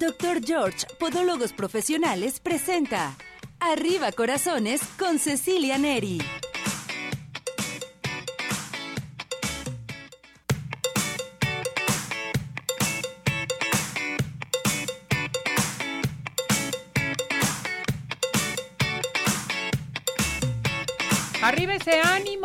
Dr. George, Podólogos Profesionales, presenta Arriba Corazones con Cecilia Neri. Arriba ese ánimo,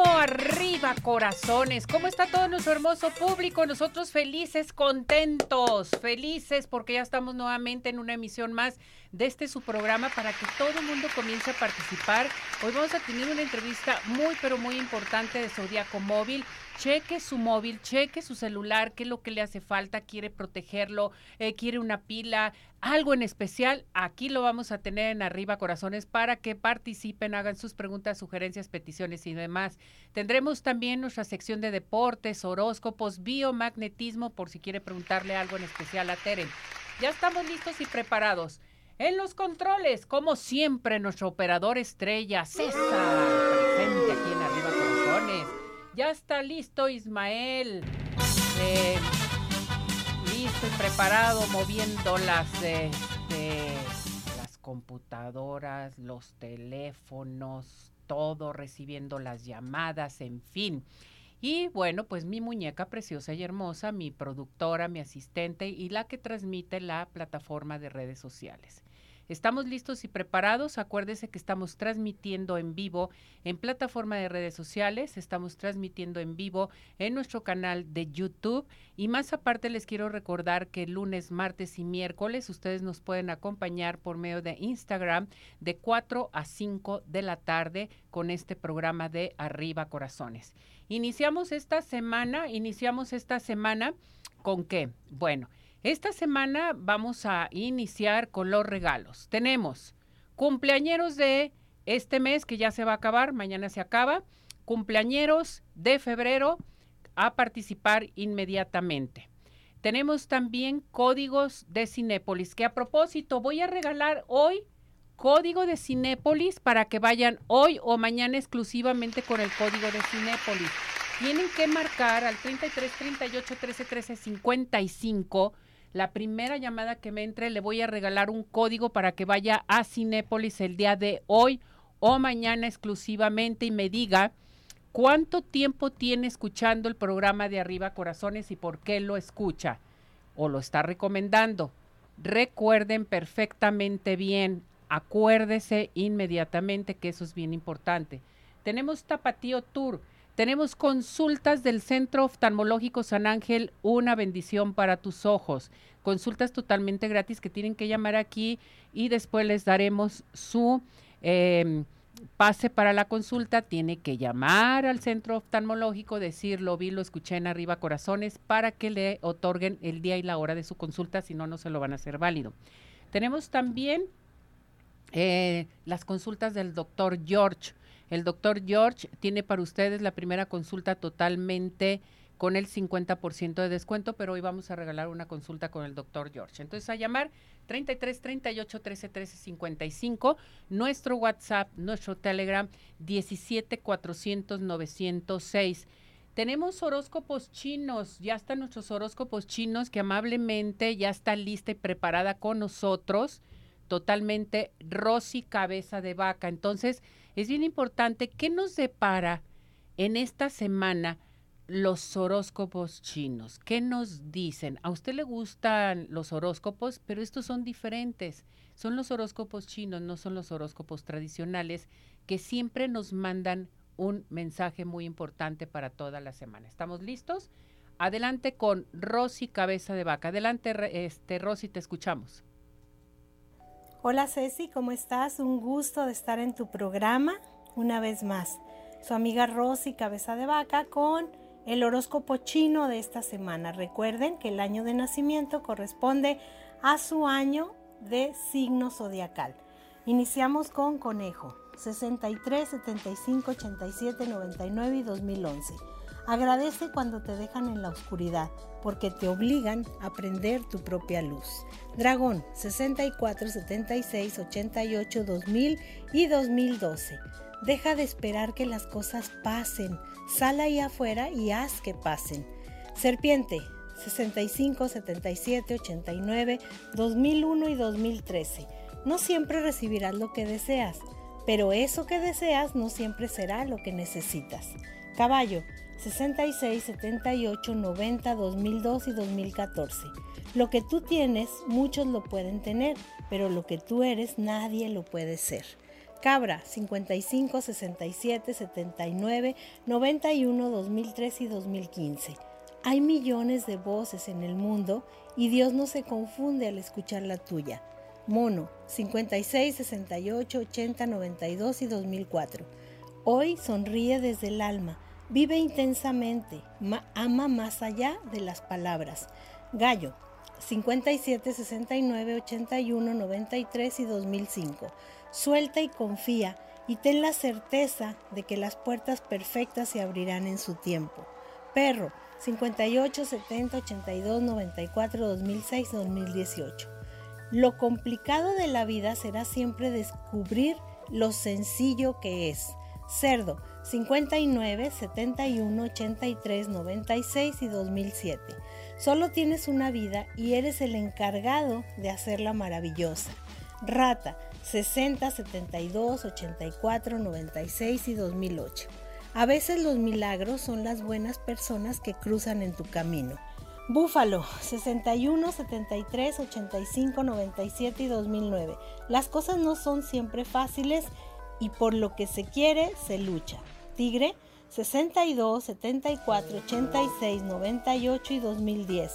corazones. ¿Cómo está todo nuestro hermoso público? Nosotros felices, contentos, felices porque ya estamos nuevamente en una emisión más de este su programa para que todo el mundo comience a participar. Hoy vamos a tener una entrevista muy pero muy importante de Zodiaco Móvil. Cheque su móvil, cheque su celular, qué es lo que le hace falta, quiere protegerlo, eh, quiere una pila, algo en especial. Aquí lo vamos a tener en arriba, corazones, para que participen, hagan sus preguntas, sugerencias, peticiones y demás. Tendremos también nuestra sección de deportes, horóscopos, biomagnetismo, por si quiere preguntarle algo en especial a Teren. Ya estamos listos y preparados. En los controles, como siempre, nuestro operador estrella, César, presente aquí en Arriba Corazones. Ya está listo Ismael. Eh, listo y preparado, moviendo las, este, las computadoras, los teléfonos, todo, recibiendo las llamadas, en fin. Y bueno, pues mi muñeca preciosa y hermosa, mi productora, mi asistente y la que transmite la plataforma de redes sociales. Estamos listos y preparados. Acuérdese que estamos transmitiendo en vivo en plataforma de redes sociales, estamos transmitiendo en vivo en nuestro canal de YouTube y más aparte les quiero recordar que lunes, martes y miércoles ustedes nos pueden acompañar por medio de Instagram de 4 a 5 de la tarde con este programa de Arriba Corazones. Iniciamos esta semana, iniciamos esta semana con qué? Bueno, esta semana vamos a iniciar con los regalos. Tenemos cumpleañeros de este mes que ya se va a acabar, mañana se acaba, cumpleañeros de febrero a participar inmediatamente. Tenemos también códigos de Cinépolis, que a propósito voy a regalar hoy código de Cinépolis para que vayan hoy o mañana exclusivamente con el código de Cinépolis. Tienen que marcar al 33 38 13 13 55 la primera llamada que me entre le voy a regalar un código para que vaya a Cinépolis el día de hoy o mañana exclusivamente y me diga cuánto tiempo tiene escuchando el programa de Arriba Corazones y por qué lo escucha o lo está recomendando. Recuerden perfectamente bien, acuérdese inmediatamente que eso es bien importante. Tenemos Tapatío Tour tenemos consultas del Centro Oftalmológico San Ángel, una bendición para tus ojos. Consultas totalmente gratis que tienen que llamar aquí y después les daremos su em, pase para la consulta. Tiene que llamar al Centro Oftalmológico, decir lo vi, lo escuché en arriba corazones para que le otorguen el día y la hora de su consulta, si no, no se lo van a hacer válido. Tenemos también eh, las consultas del doctor George. El doctor George tiene para ustedes la primera consulta totalmente con el 50% de descuento, pero hoy vamos a regalar una consulta con el doctor George. Entonces, a llamar 33 38 13 13 55, nuestro WhatsApp, nuestro Telegram 17 400 906. Tenemos horóscopos chinos, ya están nuestros horóscopos chinos que amablemente ya está lista y preparada con nosotros, totalmente Rosy Cabeza de Vaca. Entonces, es bien importante qué nos depara en esta semana los horóscopos chinos. ¿Qué nos dicen? A usted le gustan los horóscopos, pero estos son diferentes. Son los horóscopos chinos, no son los horóscopos tradicionales que siempre nos mandan un mensaje muy importante para toda la semana. ¿Estamos listos? Adelante con Rosy Cabeza de Vaca. Adelante, este Rosy, te escuchamos. Hola Ceci, ¿cómo estás? Un gusto de estar en tu programa una vez más. Su amiga Rosy Cabeza de Vaca con el horóscopo chino de esta semana. Recuerden que el año de nacimiento corresponde a su año de signo zodiacal. Iniciamos con Conejo, 63, 75, 87, 99 y 2011. Agradece cuando te dejan en la oscuridad, porque te obligan a prender tu propia luz. Dragón 64, 76, 88, 2000 y 2012. Deja de esperar que las cosas pasen. Sal ahí afuera y haz que pasen. Serpiente 65, 77, 89, 2001 y 2013. No siempre recibirás lo que deseas, pero eso que deseas no siempre será lo que necesitas. Caballo, 66, 78, 90, 2002 y 2014. Lo que tú tienes, muchos lo pueden tener, pero lo que tú eres, nadie lo puede ser. Cabra, 55, 67, 79, 91, 2003 y 2015. Hay millones de voces en el mundo y Dios no se confunde al escuchar la tuya. Mono, 56, 68, 80, 92 y 2004. Hoy sonríe desde el alma, vive intensamente, ama más allá de las palabras. Gallo, 57, 69, 81, 93 y 2005. Suelta y confía y ten la certeza de que las puertas perfectas se abrirán en su tiempo. Perro, 58, 70, 82, 94, 2006, 2018. Lo complicado de la vida será siempre descubrir lo sencillo que es. Cerdo, 59, 71, 83, 96 y 2007. Solo tienes una vida y eres el encargado de hacerla maravillosa. Rata, 60, 72, 84, 96 y 2008. A veces los milagros son las buenas personas que cruzan en tu camino. Búfalo, 61, 73, 85, 97 y 2009. Las cosas no son siempre fáciles y por lo que se quiere se lucha. Tigre, 62, 74, 86, 98 y 2010.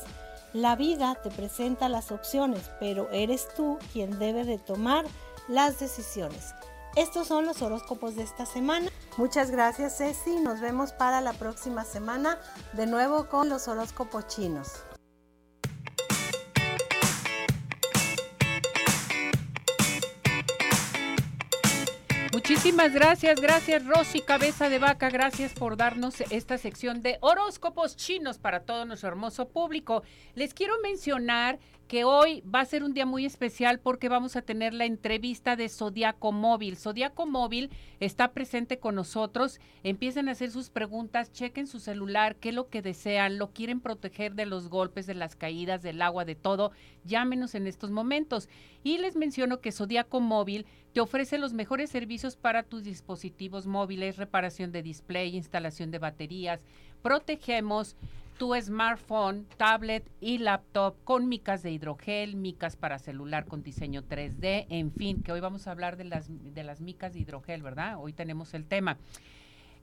La vida te presenta las opciones, pero eres tú quien debe de tomar las decisiones. Estos son los horóscopos de esta semana. Muchas gracias Ceci, nos vemos para la próxima semana de nuevo con los horóscopos chinos. Muchísimas gracias, gracias Rosy Cabeza de Vaca, gracias por darnos esta sección de horóscopos chinos para todo nuestro hermoso público. Les quiero mencionar que hoy va a ser un día muy especial porque vamos a tener la entrevista de Zodiaco Móvil. Zodiaco Móvil está presente con nosotros. Empiecen a hacer sus preguntas, chequen su celular, qué es lo que desean, lo quieren proteger de los golpes, de las caídas, del agua, de todo. Llámenos en estos momentos. Y les menciono que Zodiaco Móvil te ofrece los mejores servicios para tus dispositivos móviles, reparación de display, instalación de baterías. Protegemos tu smartphone, tablet y laptop con micas de hidrogel, micas para celular con diseño 3D, en fin, que hoy vamos a hablar de las, de las micas de hidrogel, ¿verdad? Hoy tenemos el tema.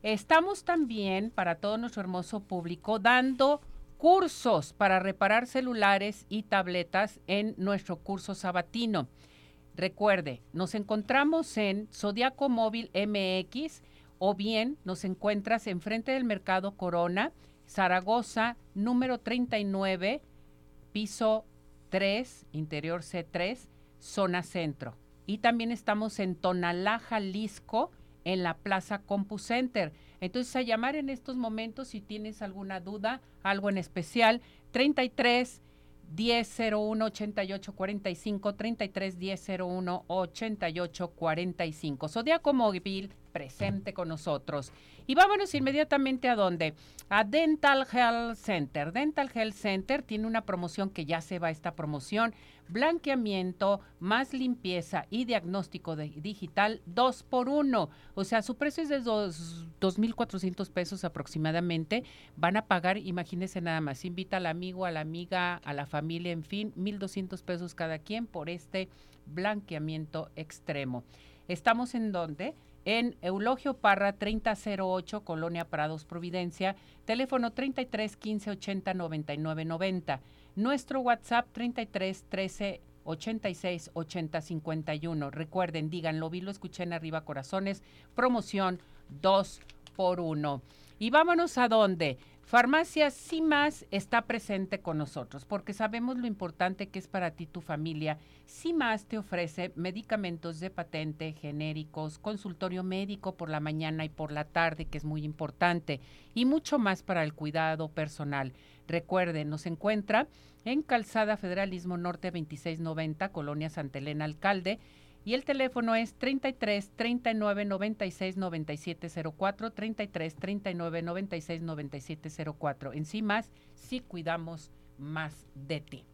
Estamos también, para todo nuestro hermoso público, dando cursos para reparar celulares y tabletas en nuestro curso sabatino. Recuerde, nos encontramos en Zodiaco Móvil MX o bien nos encuentras enfrente del Mercado Corona, Zaragoza, número 39, piso 3, interior C3, zona centro. Y también estamos en Tonalá, Jalisco, en la Plaza CompuCenter. Entonces, a llamar en estos momentos si tienes alguna duda, algo en especial, 33 1001 8845 33 1001 8845. Zodiaco Móvil presente con nosotros. Y vámonos inmediatamente a dónde? A Dental Health Center. Dental Health Center tiene una promoción que ya se va esta promoción. Blanqueamiento, más limpieza y diagnóstico digital dos por uno. O sea, su precio es de dos, 2.400 pesos aproximadamente. Van a pagar, imagínense nada más, invita al amigo, a la amiga, a la familia, en fin, 1.200 pesos cada quien por este blanqueamiento extremo. ¿Estamos en dónde? en Eulogio Parra 3008, Colonia Prados, Providencia, teléfono 33 15 80 99 90. Nuestro WhatsApp 33 13 86 80 51. Recuerden, díganlo, vi, lo escuché en arriba, corazones, promoción 2 por 1. Y vámonos a dónde. Farmacia CIMAS está presente con nosotros porque sabemos lo importante que es para ti tu familia. CIMAS te ofrece medicamentos de patente, genéricos, consultorio médico por la mañana y por la tarde, que es muy importante, y mucho más para el cuidado personal. Recuerden, nos encuentra en Calzada Federalismo Norte 2690, Colonia Santa Elena Alcalde y el teléfono es 33 39 96 97 04, 33 39 96 97 04. En sí más, sí cuidamos más de ti.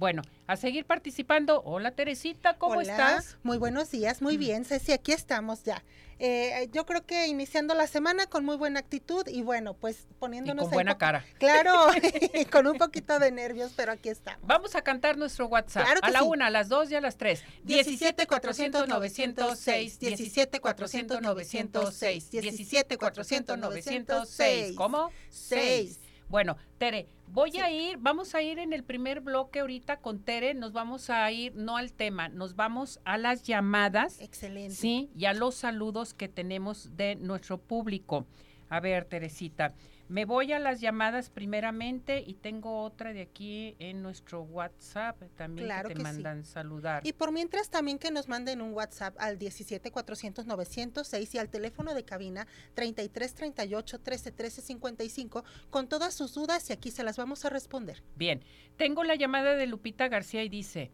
Bueno, a seguir participando. Hola Teresita, ¿cómo Hola, estás? Muy buenos días, muy bien, Ceci, aquí estamos ya. Eh, yo creo que iniciando la semana con muy buena actitud y bueno, pues Y poniéndonos con ahí buena cara. Claro, con un poquito de nervios, pero aquí estamos. Vamos a cantar nuestro WhatsApp. Claro que a la sí. una, a las dos y a las tres. 17 400 906, 17 400 906, 17 400 906. ¿Cómo? Seis. Bueno, Tere, voy Sí. a ir, vamos a ir en el primer bloque ahorita con Tere, nos vamos a ir no al tema, nos vamos a las llamadas, Excelente. sí, y a los saludos que tenemos de nuestro público. A ver, Teresita, me voy a las llamadas primeramente y tengo otra de aquí en nuestro WhatsApp también Claro que te que sí. mandan saludar. Y por mientras también que nos manden un WhatsApp al 17 400 906 y al teléfono de cabina 33 38 13 13 55 con todas sus dudas y aquí se las vamos a responder. Bien, tengo la llamada de Lupita García y dice,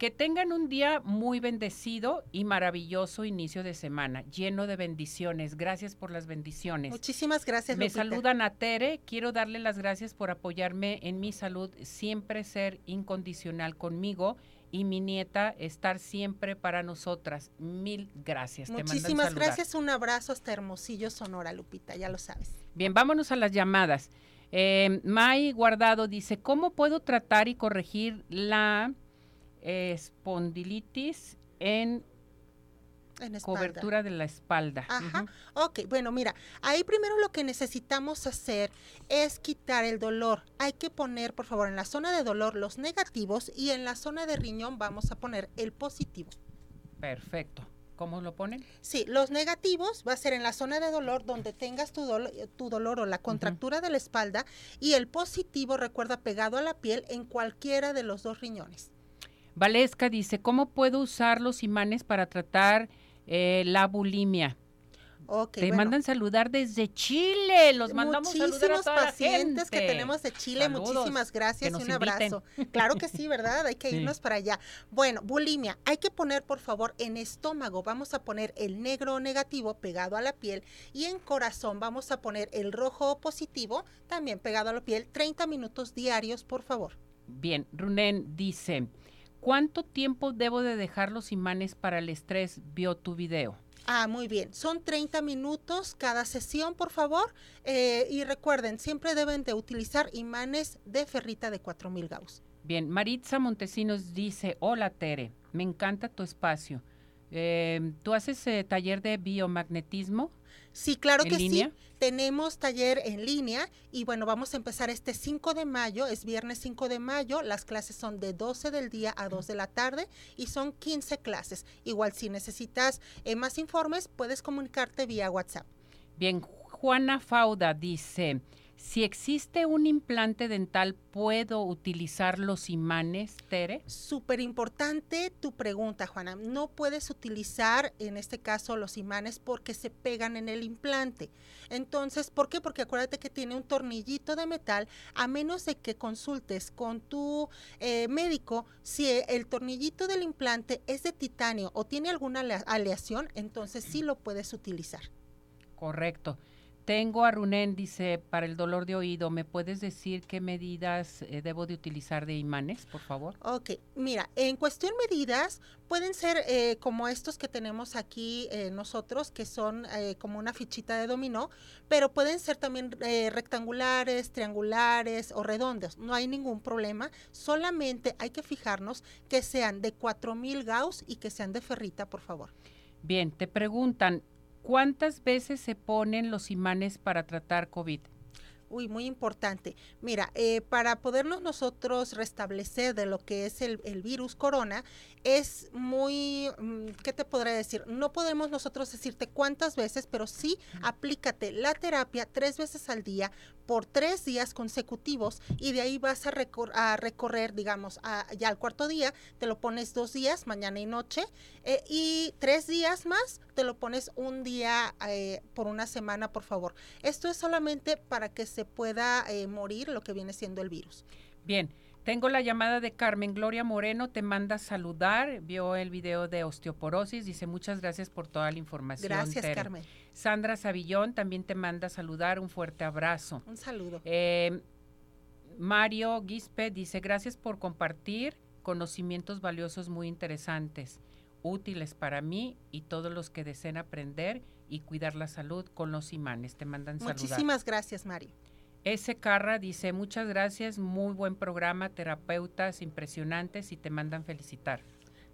que tengan un día muy bendecido y maravilloso inicio de semana, lleno de bendiciones. Gracias por las bendiciones. Muchísimas gracias. Me Lupita. saludan a Tere, quiero darle las gracias por apoyarme en mi salud, siempre ser incondicional conmigo y mi nieta estar siempre para nosotras. Mil gracias. Muchísimas gracias. Un abrazo hasta Hermosillo, Sonora, Lupita, ya lo sabes. Bien, vámonos a las llamadas. Eh, May Guardado dice, ¿cómo puedo tratar y corregir la espondilitis en cobertura de la espalda? Ajá. Ujú. Ok, bueno, mira, ahí primero lo que necesitamos hacer es quitar el dolor. Hay que poner, por favor, en la zona de dolor los negativos y en la zona de riñón vamos a poner el positivo. Perfecto. ¿Cómo lo ponen? Sí, los negativos va a ser en la zona de dolor donde tengas tu, dolo- tu dolor o la contractura de la espalda y el positivo, recuerda, pegado a la piel en cualquiera de los dos riñones. Valesca dice, ¿cómo puedo usar los imanes para tratar eh, la bulimia? Ok, Te bueno. mandan saludar desde Chile. Los mandamos saludar a Muchísimos toda la pacientes que tenemos de Chile, Saludos, muchísimas gracias y un inviten. abrazo. Claro que sí, ¿verdad? Hay que Sí. irnos para allá. Bueno, bulimia, hay que poner por favor en estómago, vamos a poner el negro negativo pegado a la piel y en corazón vamos a poner el rojo positivo también pegado a la piel, 30 minutos diarios, por favor. Bien, Runen dice, ¿cuánto tiempo debo de dejar los imanes para el estrés? Vio tu video. Ah, muy bien. Son 30 minutos cada sesión, por favor. Eh, y recuerden, siempre deben de utilizar imanes de ferrita de 4000 Gauss. Bien, Maritza Montesinos dice, hola Tere, me encanta tu espacio. Eh, ¿Tú haces eh, taller de biomagnetismo Sí, claro en que línea? sí. Tenemos taller en línea y bueno, vamos a empezar este 5 de mayo, es viernes 5 de mayo, las clases son de 12 del día a 2 de la tarde y son 15 clases. Igual si necesitas eh, más informes, puedes comunicarte vía WhatsApp. Bien, Juana Fauda dice, si existe un implante dental, ¿puedo utilizar los imanes, Tere? Súper importante tu pregunta, Juana. No puedes utilizar en este caso los imanes porque se pegan en el implante. Entonces, ¿por qué? Porque acuérdate que tiene un tornillito de metal, a menos de que consultes con tu eh, médico si el tornillito del implante es de titanio o tiene alguna alea- aleación, entonces sí lo puedes utilizar. Correcto. Tengo a Runen, dice, para el dolor de oído, ¿me puedes decir qué medidas eh, debo de utilizar de imanes, por favor? Ok, mira, en cuestión medidas pueden ser eh, como estos que tenemos aquí eh, nosotros, que son eh, como una fichita de dominó, pero pueden ser también rectangulares, triangulares o redondos. No hay ningún problema, solamente hay que fijarnos que sean de 4000 Gauss y que sean de ferrita, por favor. Bien, te preguntan, ¿cuántas veces se ponen los imanes para tratar COVID? Uy, muy importante. Mira, eh, para podernos nosotros restablecer de lo que es el, el virus corona, es muy, mm, ¿qué te podré decir? No podemos nosotros decirte cuántas veces, pero sí aplícate la terapia tres veces al día por tres días consecutivos y de ahí vas a, recor- a recorrer, digamos, a- ya al cuarto día, te lo pones dos días, mañana y noche, eh, y tres días más, te lo pones un día eh, por una semana, por favor. Esto es solamente para que se pueda eh, morir lo que viene siendo el virus. Bien, tengo la llamada de Carmen Gloria Moreno, te manda saludar, vio el video de osteoporosis, dice muchas gracias por toda la información. Gracias, Tere". Carmen. Sandra Savillón también te manda saludar, un fuerte abrazo. Un saludo. Eh, Mario Guispe dice, gracias por compartir conocimientos valiosos muy interesantes, útiles para mí y todos los que deseen aprender y cuidar la salud con los imanes. Te mandan saludar. Muchísimas gracias, Mario. S. Carra dice, muchas gracias, muy buen programa, terapeutas impresionantes y te mandan felicitar.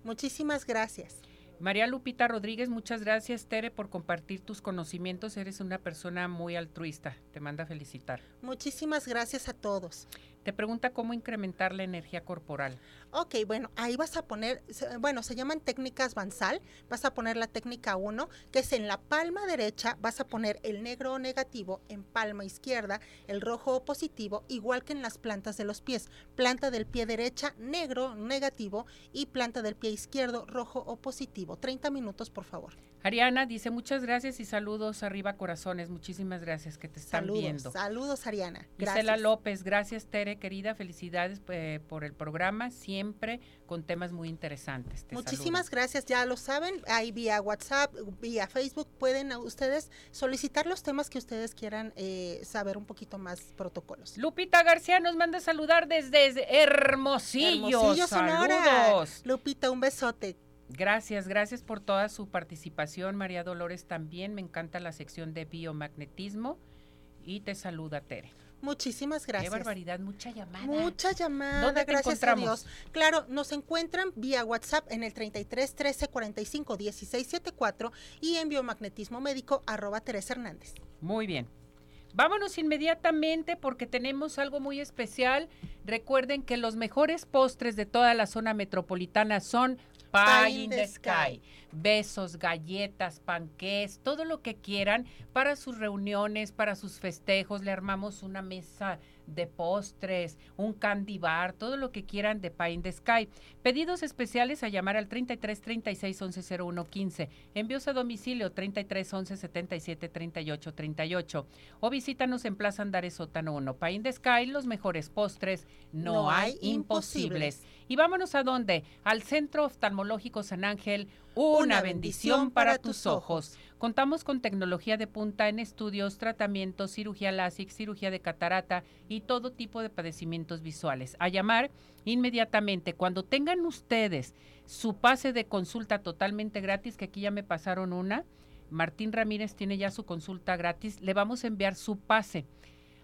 Muchísimas gracias. María Lupita Rodríguez, muchas gracias, Tere, por compartir tus conocimientos. Eres una persona muy altruista. Te manda felicitar. Muchísimas gracias a todos. Te pregunta cómo incrementar la energía corporal. Ok, bueno, ahí vas a poner, bueno, se llaman técnicas Bansal. Vas a poner la técnica 1, que es en la palma derecha, vas a poner el negro o negativo, en palma izquierda, el rojo o positivo, igual que en las plantas de los pies. Planta del pie derecha, negro, negativo, y planta del pie izquierdo, rojo o positivo. 30 minutos, por favor. Ariana dice muchas gracias y saludos arriba corazones. Muchísimas gracias que te están saludos, viendo. Saludos Ariana. Gracias. Gisela López, gracias Tere, querida, felicidades eh, por el programa, siempre con temas muy interesantes. Muchísimas gracias, ya lo saben, ahí vía WhatsApp, vía Facebook, pueden ustedes solicitar los temas que ustedes quieran eh, saber un poquito más protocolos. Lupita García nos manda a saludar desde Hermosillo. Hermosillo, Saludos. Lupita, un besote. Gracias, gracias por toda su participación. María Dolores también, me encanta la sección de biomagnetismo y te saluda Tere. Muchísimas gracias. Qué barbaridad, mucha llamada. Mucha llamada. ¿Dónde te gracias encontramos? Claro, nos encuentran vía WhatsApp en el 33 13 45 16 74 y en biomagnetismo médico arroba Teresa Hernández. Muy bien. Vámonos inmediatamente porque tenemos algo muy especial. Recuerden que los mejores postres de toda la zona metropolitana son Pie in the sky. Besos, galletas, panqués, todo lo que quieran para sus reuniones, para sus festejos. Le armamos una mesa de postres, un candy bar, todo lo que quieran de Pie in the Sky. Pedidos especiales a llamar al 33 36 11 01 15. Envíos a domicilio 33 11 77 38 38. O visítanos en Plaza Andares Sótano 1. Pie in the Sky, los mejores postres, no, hay imposibles. Y vámonos a dónde? Al Centro Oftalmológico San Ángel, una, bendición, para tus ojos. Contamos con tecnología de punta en estudios, tratamientos, cirugía láser, cirugía de catarata y todo tipo de padecimientos visuales. A llamar inmediatamente cuando tengan ustedes su pase de consulta totalmente gratis, que aquí ya me pasaron una. Martín Ramírez tiene ya su consulta gratis. Le vamos a enviar su pase.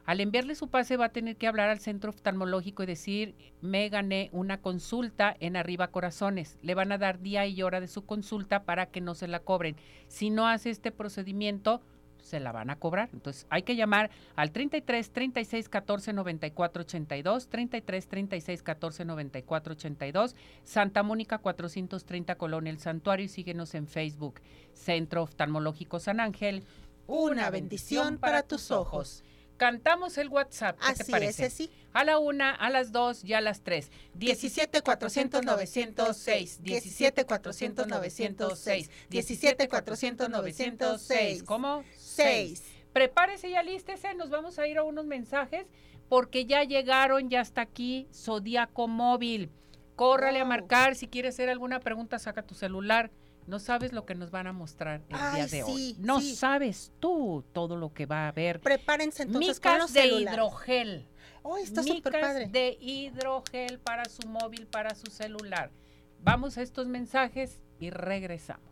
Al enviarle su pase va a tener que hablar al centro oftalmológico y decir, me gané una consulta en Arriba Corazones. Le van a dar día y hora de su consulta para que no se la cobren. Si no hace este procedimiento, se la van a cobrar. Entonces hay que llamar al 33 36 14 94 82, 33 36 14 94 82, Santa Mónica 430 Colonia El Santuario y síguenos en Facebook, Centro Oftalmológico San Ángel. Una bendición para tus ojos. Cantamos el WhatsApp. ¿Qué Así te parece? Es, sí. A la una, a las dos y a las tres. 17 400 906. 17 400 906. 17 400 906. ¿Cómo? 6. Prepárese y alístese. Nos vamos a ir a unos mensajes porque ya llegaron, ya está aquí Zodíaco Móvil. Córrale a marcar. Si quieres hacer alguna pregunta, saca tu celular. No sabes lo que nos van a mostrar el día de hoy. No sabes tú todo lo que va a haber. Prepárense entonces Micas con los de hidrogel. Oh, está súper padre. de hidrogel para su móvil, para su celular. Vamos a estos mensajes y regresamos.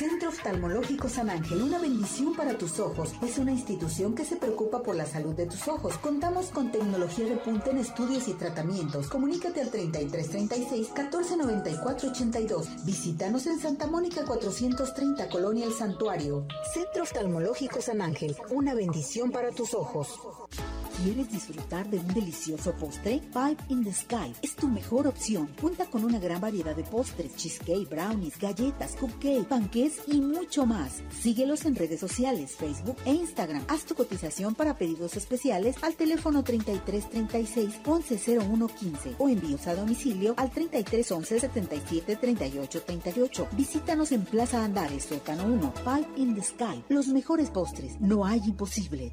Centro Oftalmológico San Ángel, una bendición para tus ojos. Es una institución que se preocupa por la salud de tus ojos. Contamos con tecnología de punta en estudios y tratamientos. Comunícate al 3336 1494 82. Visítanos en Santa Mónica 430, Colonia El Santuario. Centro Oftalmológico San Ángel, una bendición para tus ojos. ¿Quieres disfrutar de un delicioso postre? Five in the Sky es tu mejor opción. Cuenta con una gran variedad de postres, cheesecake, brownies, galletas, cupcake, y mucho más. Síguelos en redes sociales, Facebook e Instagram. Haz tu cotización para pedidos especiales al teléfono 3336 110115 o envíos a domicilio al 3311 77 38 38. Visítanos en Plaza Andares, Sótano 1, Five in the Sky. Los mejores postres, no hay imposible.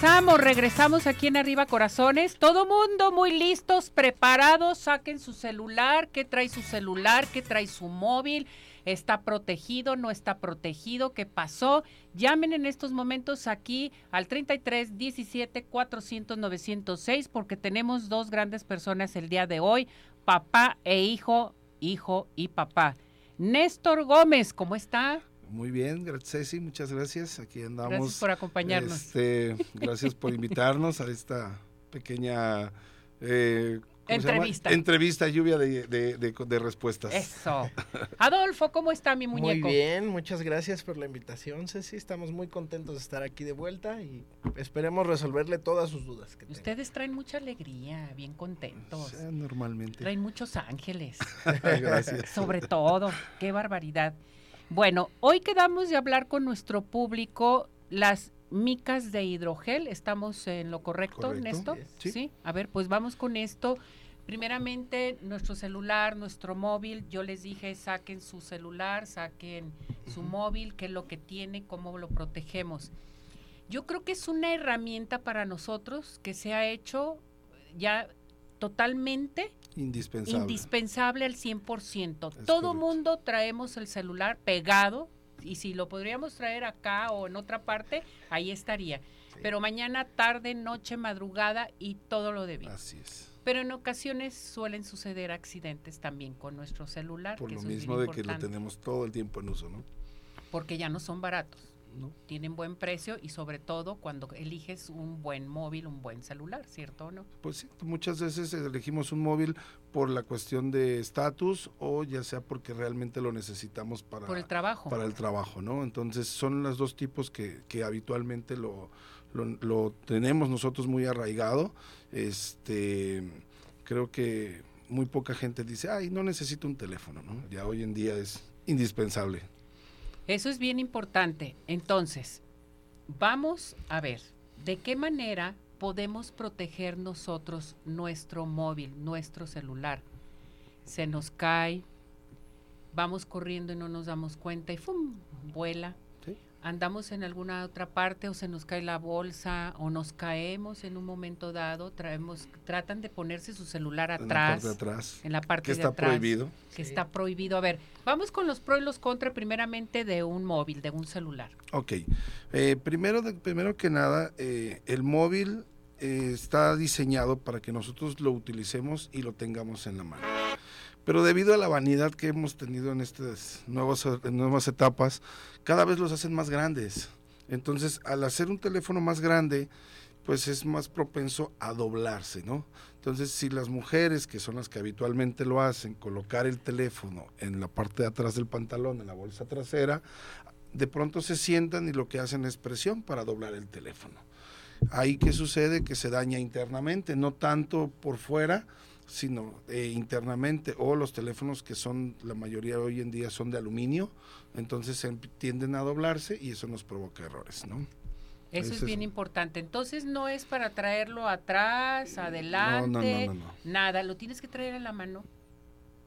Regresamos, regresamos aquí en Arriba Corazones. Todo mundo muy listos, preparados. Saquen su celular. ¿Qué trae su celular? ¿Qué trae su móvil? ¿Está protegido? ¿No está protegido? ¿Qué pasó? Llamen en estos momentos aquí al 33 17 400 906 porque tenemos dos grandes personas el día de hoy, papá e hijo, hijo y papá. Néstor Gómez, ¿cómo está? Muy bien, Ceci, muchas gracias. Aquí andamos. Gracias por acompañarnos. Este, gracias por invitarnos a esta pequeña eh, entrevista. Entrevista, lluvia de, de, de, respuestas. Eso. Adolfo, ¿cómo está mi muñeco? Muy bien, muchas gracias por la invitación, Ceci. Estamos muy contentos de estar aquí de vuelta y esperemos resolverle todas sus dudas. Que Ustedes traen mucha alegría, bien contentos. normalmente. Traen muchos ángeles. gracias. Sobre todo, qué barbaridad. Bueno, hoy quedamos de hablar con nuestro público las micas de hidrogel. ¿Estamos en lo correcto, Néstor? Sí. A ver, pues vamos con esto. Primeramente, nuestro celular, nuestro móvil. Yo les dije, saquen su celular, saquen su móvil, qué es lo que tiene, cómo lo protegemos. Yo creo que es una herramienta para nosotros que se ha hecho ya totalmente indispensable, indispensable al 100%. Todo mundo traemos el celular pegado y si lo podríamos traer acá o en otra parte, ahí estaría. Pero mañana, tarde, noche, madrugada y todo lo debido. Así es. Pero en ocasiones suelen suceder accidentes también con nuestro celular. Por lo mismo de que lo tenemos todo el tiempo en uso, ¿no? Porque ya no son baratos. Tienen buen precio y sobre todo cuando eliges un buen móvil, un buen celular, ¿cierto o no? Pues sí, muchas veces elegimos un móvil por la cuestión de estatus o ya sea porque realmente lo necesitamos para el trabajo. Para el trabajo, ¿no? Entonces son los dos tipos que, que habitualmente lo, lo, tenemos nosotros muy arraigado. Este, creo que muy poca gente dice, ay, no necesito un teléfono, ¿no? Ya hoy en día es indispensable. Eso es bien importante. Entonces, vamos a ver de qué manera podemos proteger nosotros nuestro móvil, nuestro celular. Se nos cae, vamos corriendo y no nos damos cuenta y ¡fum! vuela andamos en alguna otra parte o se nos cae la bolsa o nos caemos en un momento dado, traemos, tratan de ponerse su celular atrás. En la parte de atrás. En la parte que está prohibido. Que está prohibido. A ver, vamos con los pros y los contras primeramente de un móvil, de un celular. Ok. Eh, primero, primero que nada, eh, el móvil eh, está diseñado para que nosotros lo utilicemos y lo tengamos en la mano. Pero debido a la vanidad que hemos tenido en estas nuevas, nuevas etapas, cada vez los hacen más grandes. Entonces, al hacer un teléfono más grande, pues es más propenso a doblarse, ¿no? Entonces, si las mujeres, que son las que habitualmente lo hacen, colocar el teléfono en la parte de atrás del pantalón, en la bolsa trasera, de pronto se sientan y lo que hacen es presión para doblar el teléfono. Ahí que sucede que se daña internamente, no tanto por fuera, sino eh, internamente o los teléfonos que son la mayoría hoy en día son de aluminio, entonces tienden a doblarse y eso nos provoca errores, ¿no? Eso es, bien importante. Entonces no es para traerlo atrás, adelante, nada, lo tienes que traer en la mano.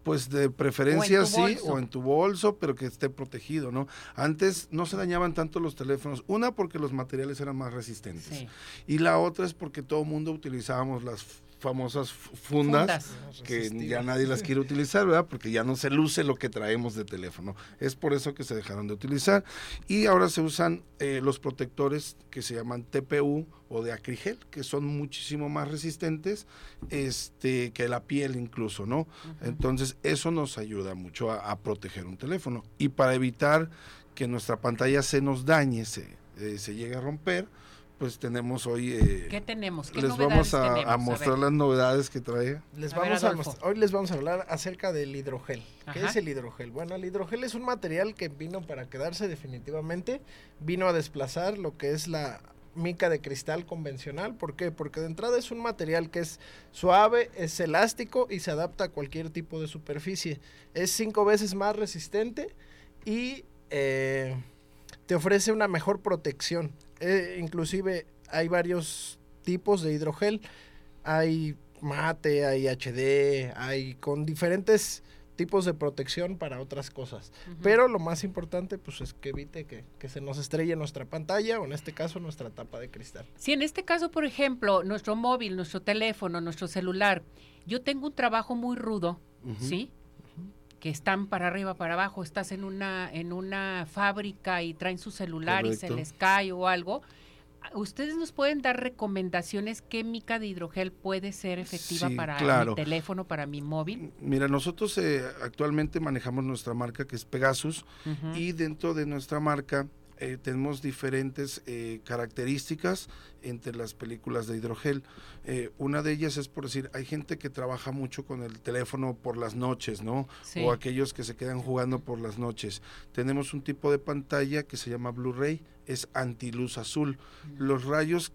Pues de preferencia sí, o en tu bolso, pero que esté protegido, ¿no? Antes no se dañaban tanto los teléfonos, una porque los materiales eran más resistentes y la otra es porque todo el mundo utilizábamos las famosas fundas, que ya nadie las quiere utilizar, ¿verdad? Porque ya no se luce lo que traemos de teléfono. Es por eso que se dejaron de utilizar. Y ahora se usan eh, los protectores que se llaman TPU o de acrigel, que son muchísimo más resistentes este, que la piel incluso, ¿no? Entonces eso nos ayuda mucho a, proteger un teléfono. Y para evitar que nuestra pantalla se nos dañe, se, eh, se llegue a romper, pues tenemos hoy... Eh, ¿Qué tenemos? ¿Qué les vamos a, mostrar las novedades que trae. Les vamos a, hoy les vamos a hablar acerca del hidrogel. ¿Qué es el hidrogel? Bueno, el hidrogel es un material que vino para quedarse definitivamente, vino a desplazar lo que es la mica de cristal convencional. ¿Por qué? Porque de entrada es un material que es suave, es elástico y se adapta a cualquier tipo de superficie. Es cinco veces más resistente y eh, te ofrece una mejor protección. Eh, inclusive hay varios tipos de hidrogel. Hay mate, hay HD, hay con diferentes tipos de protección para otras cosas. Pero lo más importante pues es que evite que, que, se nos estrelle nuestra pantalla o en este caso nuestra tapa de cristal. Si en este caso, por ejemplo, nuestro móvil, nuestro teléfono, nuestro celular, yo tengo un trabajo muy rudo, ¿sí? Que están para arriba, para abajo, estás en una, en una fábrica y traen su celular y se les cae o algo. ¿Ustedes nos pueden dar recomendaciones qué mica de hidrogel puede ser efectiva para mi teléfono, para mi móvil? Mira, nosotros eh, actualmente manejamos nuestra marca que es Pegasus y dentro de nuestra marca eh, tenemos diferentes eh, características entre las películas de hidrogel. Eh, una de ellas es por decir, hay gente que trabaja mucho con el teléfono por las noches, ¿no? O aquellos que se quedan jugando por las noches. Tenemos un tipo de pantalla que se llama Blu-ray, es antiluz azul. Los rayos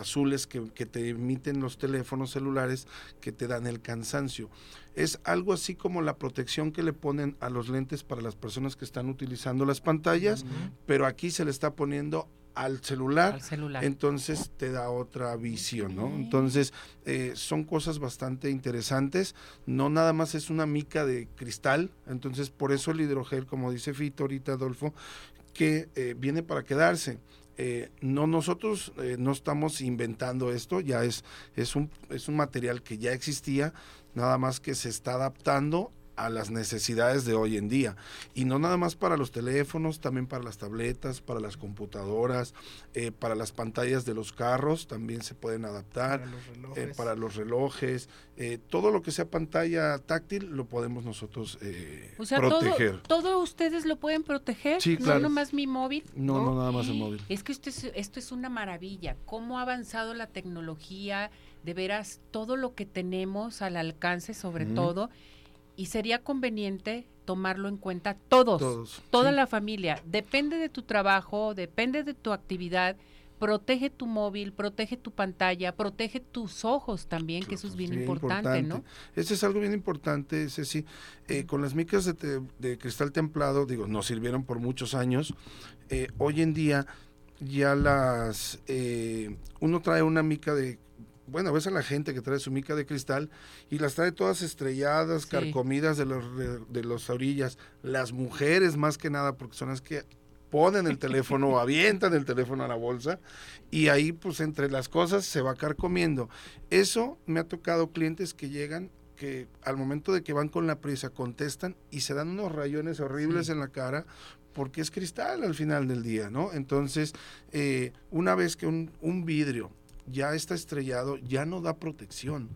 azules que, que te emiten los teléfonos celulares que te dan el cansancio. Es algo así como la protección que le ponen a los lentes para las personas que están utilizando las pantallas, pero aquí se le está poniendo al celular, entonces te da otra visión, ¿no? Entonces eh, son cosas bastante interesantes, no nada más es una mica de cristal, entonces por eso el hidrogel, como dice Fito ahorita Adolfo, que eh, viene para quedarse. Eh, no nosotros no estamos inventando esto, ya es, es, un, es un material que ya existía, nada más que se está adaptando a las necesidades de hoy en día. Y no nada más para los teléfonos, también para las tabletas, para las computadoras, eh, para las pantallas de los carros, también se pueden adaptar, para los relojes, eh, eh, todo lo que sea pantalla táctil lo podemos nosotros o sea, proteger. Todo, ustedes lo pueden proteger? Sí, claro. ¿No nomás mi móvil? No, no, nada más el móvil. Es que esto es, esto es una maravilla. ¿Cómo ha avanzado la tecnología? De veras, todo lo que tenemos al alcance sobre todo y sería conveniente tomarlo en cuenta todos, toda la familia. Depende de tu trabajo, depende de tu actividad. Protege tu móvil, protege tu pantalla, protege tus ojos también, que eso es bien, importante, ¿no? Eso es algo bien importante, sí. Eh, con las micas de, cristal templado, digo, nos sirvieron por muchos años. Eh, hoy en día ya las, eh, uno trae una mica de, bueno, ves a la gente que trae su mica de cristal y las trae todas estrelladas, carcomidas de, los, de las orillas. Las mujeres más que nada, porque son las que ponen el teléfono o avientan el teléfono a la bolsa y ahí pues entre las cosas se va carcomiendo. Eso me ha tocado clientes que llegan que al momento de que van con la prisa contestan y se dan unos rayones horribles en la cara porque es cristal al final del día, ¿no? Entonces, eh, una vez que un, un vidrio ya está estrellado, ya no da protección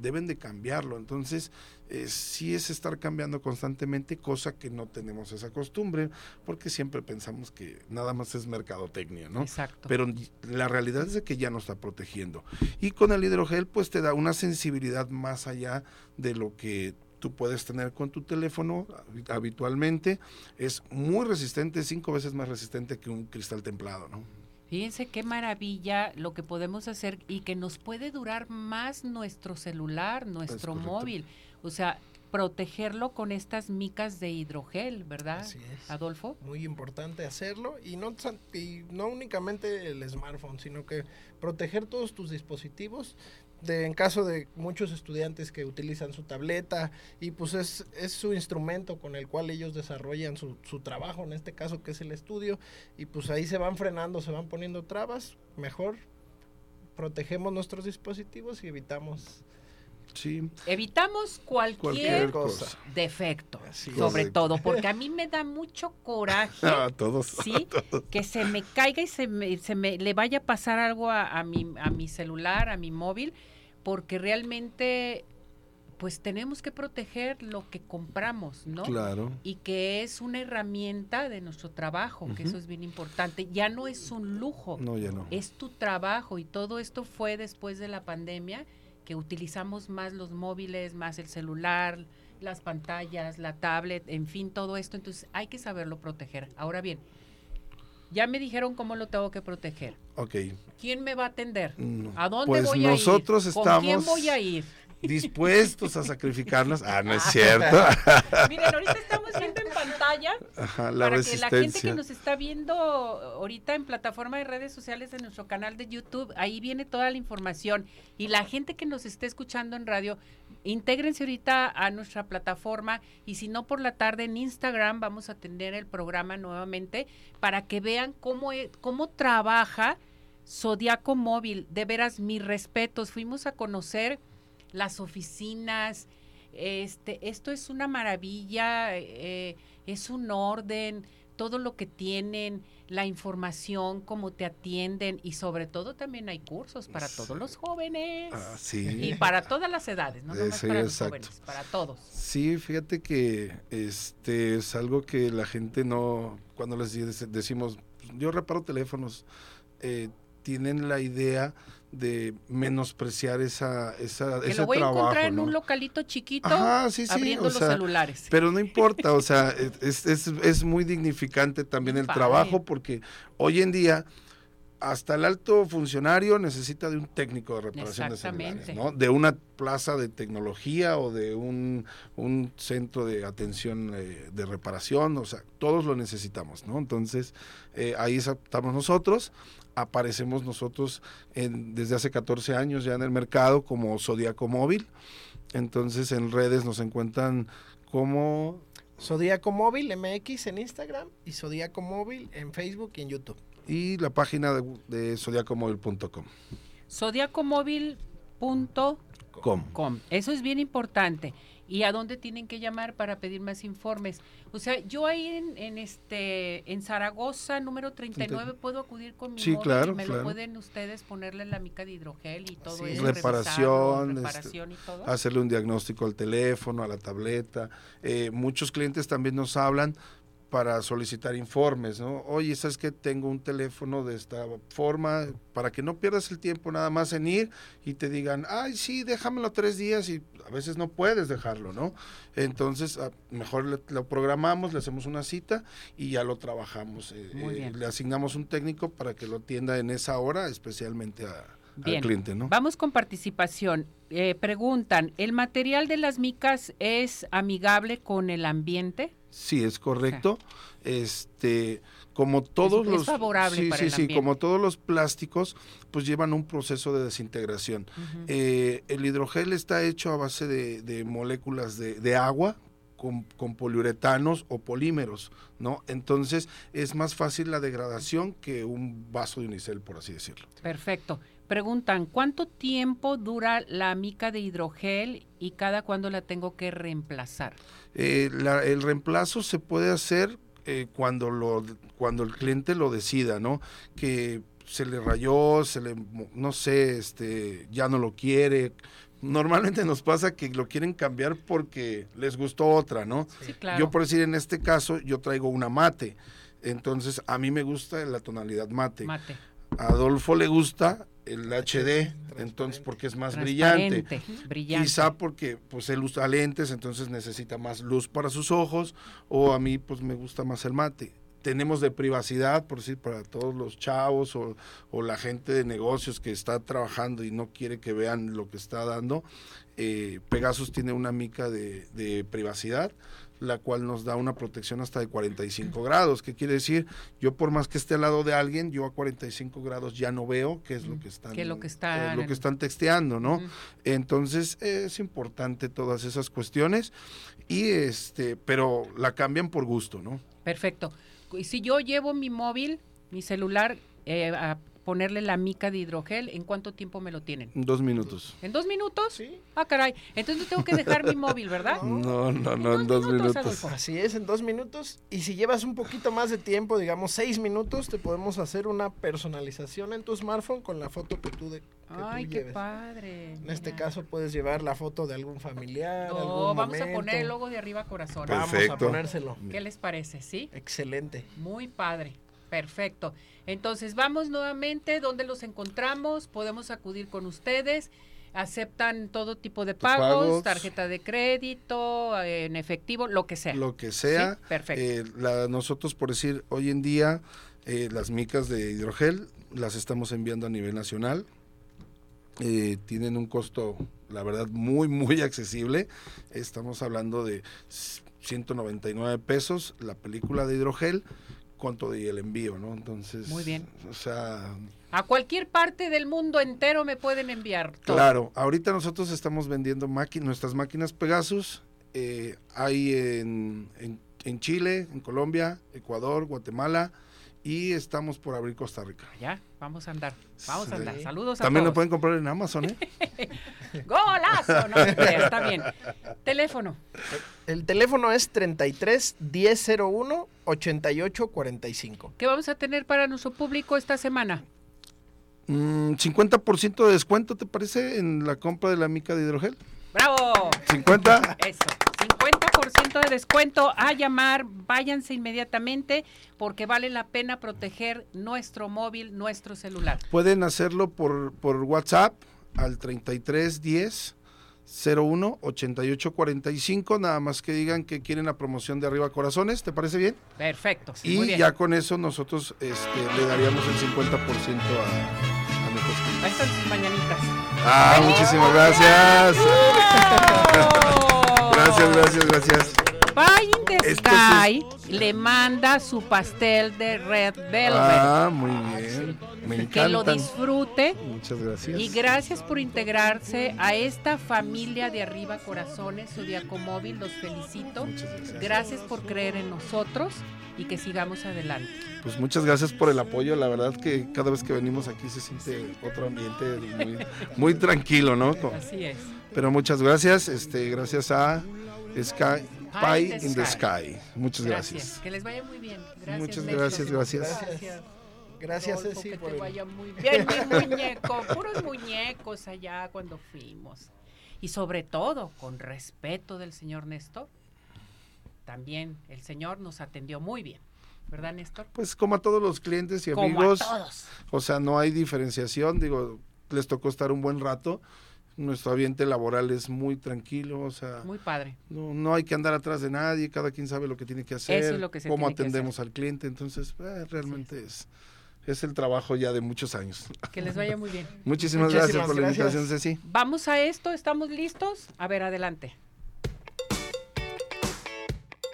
deben de cambiarlo. Entonces, eh, sí es estar cambiando constantemente, cosa que no tenemos esa costumbre, porque siempre pensamos que nada más es mercadotecnia, ¿no? Exacto. Pero la realidad es que ya no está protegiendo. Y con el hidrogel, pues te da una sensibilidad más allá de lo que tú puedes tener con tu teléfono habitualmente. Es muy resistente, cinco veces más resistente que un cristal templado, ¿no? Fíjense qué maravilla lo que podemos hacer y que nos puede durar más nuestro celular, nuestro móvil. O sea, protegerlo con estas micas de hidrogel, ¿verdad? Así es. Adolfo. Muy importante hacerlo y no, y no únicamente el smartphone, sino que proteger todos tus dispositivos de, en caso de muchos estudiantes que utilizan su tableta y pues es, es su instrumento con el cual ellos desarrollan su, su, trabajo, en este caso que es el estudio, y pues ahí se van frenando, se van poniendo trabas, mejor protegemos nuestros dispositivos y evitamos... Sí. Evitamos cualquier, cosa. defecto, sobre todo, porque a mí me da mucho coraje todos, ¿sí? que se me caiga y se me, se me le vaya a pasar algo a, a, mi, a mi celular, a mi móvil, porque realmente pues tenemos que proteger lo que compramos, ¿no? Claro. Y que es una herramienta de nuestro trabajo, que eso es bien importante. Ya no es un lujo. No, ya no. Es tu trabajo y todo esto fue después de la pandemia que utilizamos más los móviles, más el celular, las pantallas, la tablet, en fin, todo esto. Entonces hay que saberlo proteger. Ahora bien, ya me dijeron cómo lo tengo que proteger. Ok. ¿Quién me va a atender? ¿A dónde pues voy a ir? nosotros estamos... ¿Con quién voy a ir? Dispuestos a sacrificarnos. Ah, no es cierto. Miren, ahorita estamos viendo en pantalla para que la gente que nos está viendo ahorita en plataforma de redes sociales de nuestro canal de YouTube, ahí viene toda la información. Y la gente que nos esté escuchando en radio, intégrense ahorita a nuestra plataforma y si no por la tarde en Instagram vamos a tener el programa nuevamente para que vean cómo, e, cómo trabaja Zodiaco Móvil. De veras, mis respetos. Fuimos a conocer las oficinas. Este, esto es una maravilla, eh, es un orden, todo lo que tienen, la información, cómo te atienden y sobre todo también hay cursos para todos los jóvenes ah, sí. y para todas las edades, no nomás para los jóvenes, para todos. Sí, fíjate que este es algo que la gente no, cuando les decimos, yo reparo teléfonos, eh, tienen la idea de menospreciar esa, esa que ese lo voy a encontrar en un localito chiquito abriendo los celulares. Pero no importa, o sea, es, es, es muy dignificante también el trabajo porque hoy en día hasta el alto funcionario necesita de un técnico de reparación de celulares, ¿no? De una plaza de tecnología o de un, un centro de atención eh, de reparación, o sea, todos lo necesitamos, ¿no? Entonces, eh, ahí estamos nosotros aparecemos nosotros en, desde hace 14 años ya en el mercado como Zodíaco Móvil. Entonces en redes nos encuentran como... Zodíaco Móvil MX en Instagram y Zodíaco Móvil en Facebook y en YouTube. Y la página de, de zodiacomóvil.com. Zodiacomóvil.com. Eso es bien importante y a dónde tienen que llamar para pedir más informes. O sea, yo ahí en, este en Zaragoza número 39 puedo acudir con mi sí, claro, y me lo pueden ustedes ponerle la mica de hidrogel y todo eso, reparación, este, hacerle un diagnóstico al teléfono, a la tableta. Eh, muchos clientes también nos hablan para solicitar informes, ¿no? Oye, ¿sabes que Tengo un teléfono de esta forma, para que no pierdas el tiempo nada más en ir y te digan, ay, sí, déjamelo tres días y a veces no puedes dejarlo, ¿no? Entonces, ah, mejor lo programamos, le hacemos una cita y ya lo trabajamos. Eh, eh, le asignamos un técnico para que lo atienda en esa hora, especialmente a, al cliente, ¿no? Vamos con participación. Eh, preguntan, ¿el material de las micas es amigable con el ambiente? Sí, es correcto. Este, como todos los sí, sí, sí, como todos los plásticos, pues llevan un proceso de desintegración. Eh, el hidrogel está hecho a base de, moléculas de, agua, con, con, poliuretanos o polímeros, ¿no? Entonces es más fácil la degradación que un vaso de unicel, por así decirlo. Perfecto. Preguntan, ¿cuánto tiempo dura la mica de hidrogel y cada cuándo la tengo que reemplazar? Eh, el reemplazo se puede hacer eh, cuando, lo, cuando el cliente lo decida, ¿no? Que se le rayó, se le, no sé, este, ya no lo quiere. Normalmente nos pasa que lo quieren cambiar porque les gustó otra, ¿no? Sí, claro. Yo por decir, en este caso, yo traigo una mate. Entonces, a mí me gusta la tonalidad mate. Mate. A Adolfo le gusta el HD, entonces porque es más brillante. brillante. Quizá porque pues él usa lentes, entonces necesita más luz para sus ojos, o a mí pues me gusta más el mate. Tenemos de privacidad, por decir, para todos los chavos o, la gente de negocios que está trabajando y no quiere que vean lo que está dando. Eh, Pegasus tiene una mica de, de privacidad la cual nos da una protección hasta de 45 grados. ¿Qué quiere decir? Yo por más que esté al lado de alguien, yo a 45 grados ya no veo qué es lo que están, lo que, está eh, lo que están texteando, ¿no? Entonces es importante todas esas cuestiones y este, pero la cambian por gusto, ¿no? Perfecto. Y si yo llevo mi móvil, mi celular eh, a ponerle la mica de hidrogel, ¿en cuánto tiempo me lo tienen? Dos minutos. ¿En dos minutos? Sí. Ah, caray. Entonces tengo que dejar mi móvil, ¿verdad? No, no, no, en dos, minutos. Así es, en dos minutos. Y si llevas un poquito más de tiempo, digamos seis minutos, te podemos hacer una personalización en tu smartphone con la foto que tú de, Ay, qué padre. En este caso puedes llevar la foto de algún familiar. No, vamos a poner el logo de arriba corazón. Vamos a ponérselo. ¿Qué les parece? ¿Sí? Excelente. Muy padre. Perfecto. Entonces, vamos nuevamente, ¿dónde los encontramos? Podemos acudir con ustedes. Aceptan todo tipo de pagos, tarjeta de crédito, en efectivo, lo que sea. Lo que sea. Perfecto. Eh, nosotros, por decir, hoy en día, eh, las micas de hidrogel las estamos enviando a nivel nacional. Eh, tienen un costo, la verdad, muy, muy accesible. Estamos hablando de 199 pesos la película de hidrogel cuánto y el envío, ¿no? Entonces, muy bien. O sea, a cualquier parte del mundo entero me pueden enviar. Claro, ahorita nosotros estamos vendiendo nuestras máquinas Pegasus. Eh, hay en, en, Chile, en Colombia, Ecuador, Guatemala y estamos por abrir Costa Rica. Ya, vamos a andar. Vamos a andar. Saludos a También lo pueden comprar en Amazon, ¿eh? ¡Golazo! No, está bien. Teléfono. El teléfono es 33 1001 8845. ¿Qué vamos a tener para nuestro público esta semana? 50% mm, de descuento, ¿te parece? En la compra de la mica de hidrogel. ¡Bravo! 50. Eso. 50% de descuento a llamar, váyanse inmediatamente porque vale la pena proteger nuestro móvil, nuestro celular. Pueden hacerlo por, por WhatsApp al 3310 01 88 45, nada más que digan que quieren la promoción de arriba corazones, ¿te parece bien? Perfecto. y ya con eso nosotros este, le daríamos el 50% a, a nuestros clientes. Ahí están sus mañanitas. Ah, muchísimas gracias. Gracias, gracias, gracias. Pie in the Sky le manda su pastel de Red Velvet. Ah, muy bien. Me encanta. Que lo disfrute. Muchas gracias. Y gracias por integrarse a esta familia de Arriba Corazones, Zodiaco Móvil. Los felicito. Muchas gracias. Gracias por creer en nosotros y que sigamos adelante. Pues muchas gracias por el apoyo. La verdad que cada vez que venimos aquí se siente otro ambiente muy, muy tranquilo, ¿no? Así es. Pero muchas gracias. Este, gracias a Sky Pie in the, sky. Muchas gracias. Que les vaya muy bien. Muchas gracias, gracias. Gracias. Ceci. Que te vaya muy bien, mi muñeco. Puros muñecos allá cuando fuimos. Y sobre todo, con respeto del señor Néstor, también el señor nos atendió muy bien. ¿Verdad, Néstor? Pues como a todos los clientes y amigos. O sea, no hay diferenciación. Digo, les tocó estar un buen rato nuestro ambiente laboral es muy tranquilo, o sea, muy padre. No, no hay que andar atrás de nadie, cada quien sabe lo que tiene que hacer, Eso es lo que se cómo atendemos al cliente, entonces eh, realmente es. es el trabajo ya de muchos años. Que les vaya muy bien. Muchísimas, gracias por la invitación, Ceci. Vamos a esto, ¿estamos listos? A ver, adelante.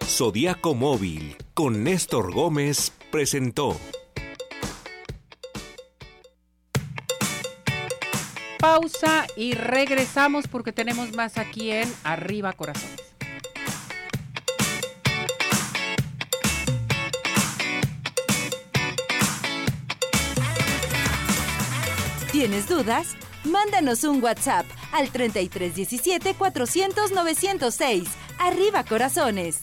Zodiaco Móvil con Néstor Gómez presentó. Pausa y regresamos porque tenemos más aquí en Arriba Corazones. ¿Tienes dudas? Mándanos un WhatsApp al 3317 400 906. Arriba Corazones.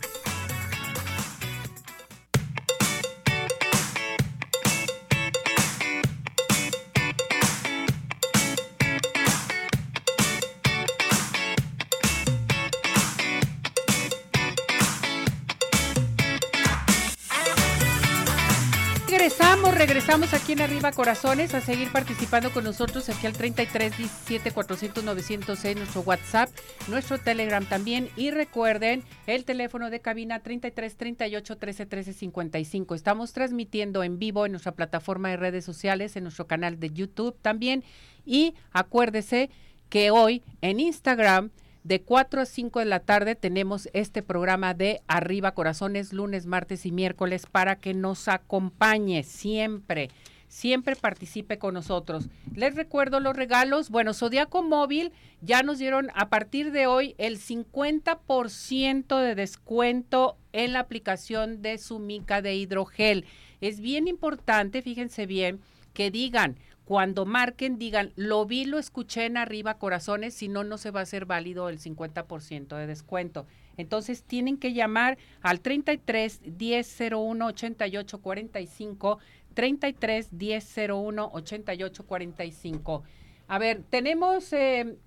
Regresamos aquí en Arriba Corazones a seguir participando con nosotros aquí al 33 17 400 906, nuestro WhatsApp, nuestro Telegram también. Y recuerden el teléfono de cabina 33 38 13 13 55. Estamos transmitiendo en vivo en nuestra plataforma de redes sociales, en nuestro canal de YouTube también. Y acuérdese que hoy en Instagram de 4 a 5 de la tarde tenemos este programa de Arriba Corazones, lunes, martes y miércoles, para que nos acompañe siempre. Siempre participe con nosotros. Les recuerdo los regalos. Bueno, Zodiaco Móvil ya nos dieron a partir de hoy el 50% de descuento en la aplicación de su mica de hidrogel. Es bien importante, fíjense bien, que digan, cuando marquen, digan, lo vi, lo escuché en arriba, corazones, si no, no se va a hacer válido el 50% de descuento. Entonces tienen que llamar al 33 1001 88 45, 33 1001 88 45. A ver, tenemos, eh,